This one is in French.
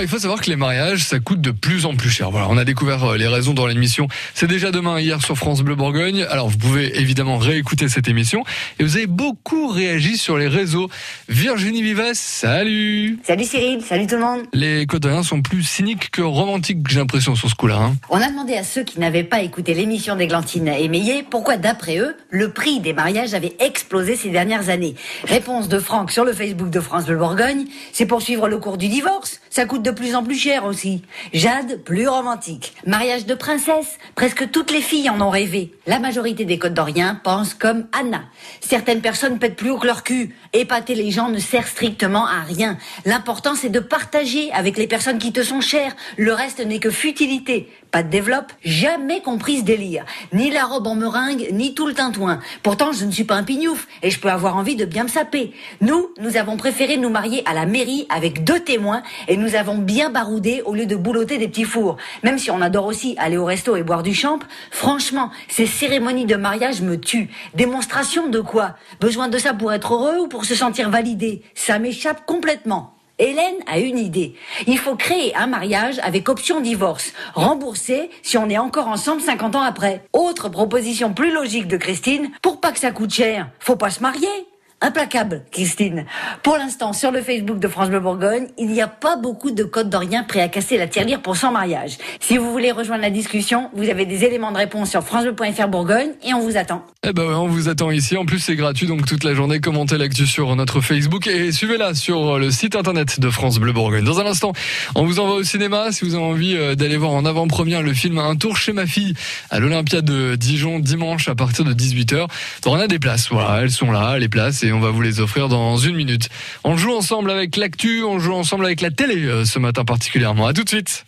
Il faut savoir que les mariages, ça coûte de plus en plus cher. Voilà, on a découvert euh, les raisons dans l'émission. C'est déjà demain, hier sur France Bleu Bourgogne. Alors, vous pouvez évidemment réécouter cette émission. Et vous avez beaucoup réagi sur les réseaux. Virginie Vivas, salut Salut Cyril, salut tout le monde Les Codoriens sont plus cyniques que romantiques, j'ai l'impression, sur ce coup-là. Hein. On a demandé à ceux qui n'avaient pas écouté l'émission d'Églantine et Meillet pourquoi, d'après eux, le prix des mariages avait explosé ces dernières années. Réponse de Franck sur le Facebook de France Bleu Bourgogne, c'est pour suivre le cours du divorce. Ça coûte de plus en plus cher aussi. Jade, plus romantique. Mariage de princesse, presque toutes les filles en ont rêvé. La majorité des Côtes d'Orient pensent comme Anna. Certaines personnes pètent plus haut que leur cul. Épater les gens ne sert strictement à rien. L'important c'est de partager avec les personnes qui te sont chères. Le reste n'est que futilité. Pas de développe, jamais compris ce délire. Ni la robe en meringue, ni tout le tintouin. Pourtant, je ne suis pas un pignouf et je peux avoir envie de bien me saper. Nous, nous avons préféré nous marier à la mairie avec deux témoins et nous avons bien baroudé au lieu de boulotter des petits fours. Même si on adore aussi aller au resto et boire du champ, franchement, ces cérémonies de mariage me tuent. Démonstration de quoi? Besoin de ça pour être heureux ou pour se sentir validé? Ça m'échappe complètement. Hélène a une idée. Il faut créer un mariage avec option divorce, remboursé si on est encore ensemble 50 ans après. Autre proposition plus logique de Christine, pour pas que ça coûte cher, faut pas se marier. Implacable, Christine. Pour l'instant, sur le Facebook de France Bleu Bourgogne, il n'y a pas beaucoup de codes d'Orient prêts à casser la tirelire pour son mariage. Si vous voulez rejoindre la discussion, vous avez des éléments de réponse sur francebleu.fr Bourgogne et on vous attend. Eh ben on vous attend ici. En plus, c'est gratuit, donc toute la journée, commentez l'actu sur notre Facebook et suivez-la sur le site internet de France Bleu Bourgogne. Dans un instant, on vous envoie au cinéma si vous avez envie euh, d'aller voir en avant-première le film Un tour chez ma fille à l'Olympia de Dijon dimanche à partir de 18h. on a des places, voilà, elles sont là, les places on va vous les offrir dans une minute. On joue ensemble avec l'actu, on joue ensemble avec la télé euh, ce matin particulièrement. À tout de suite.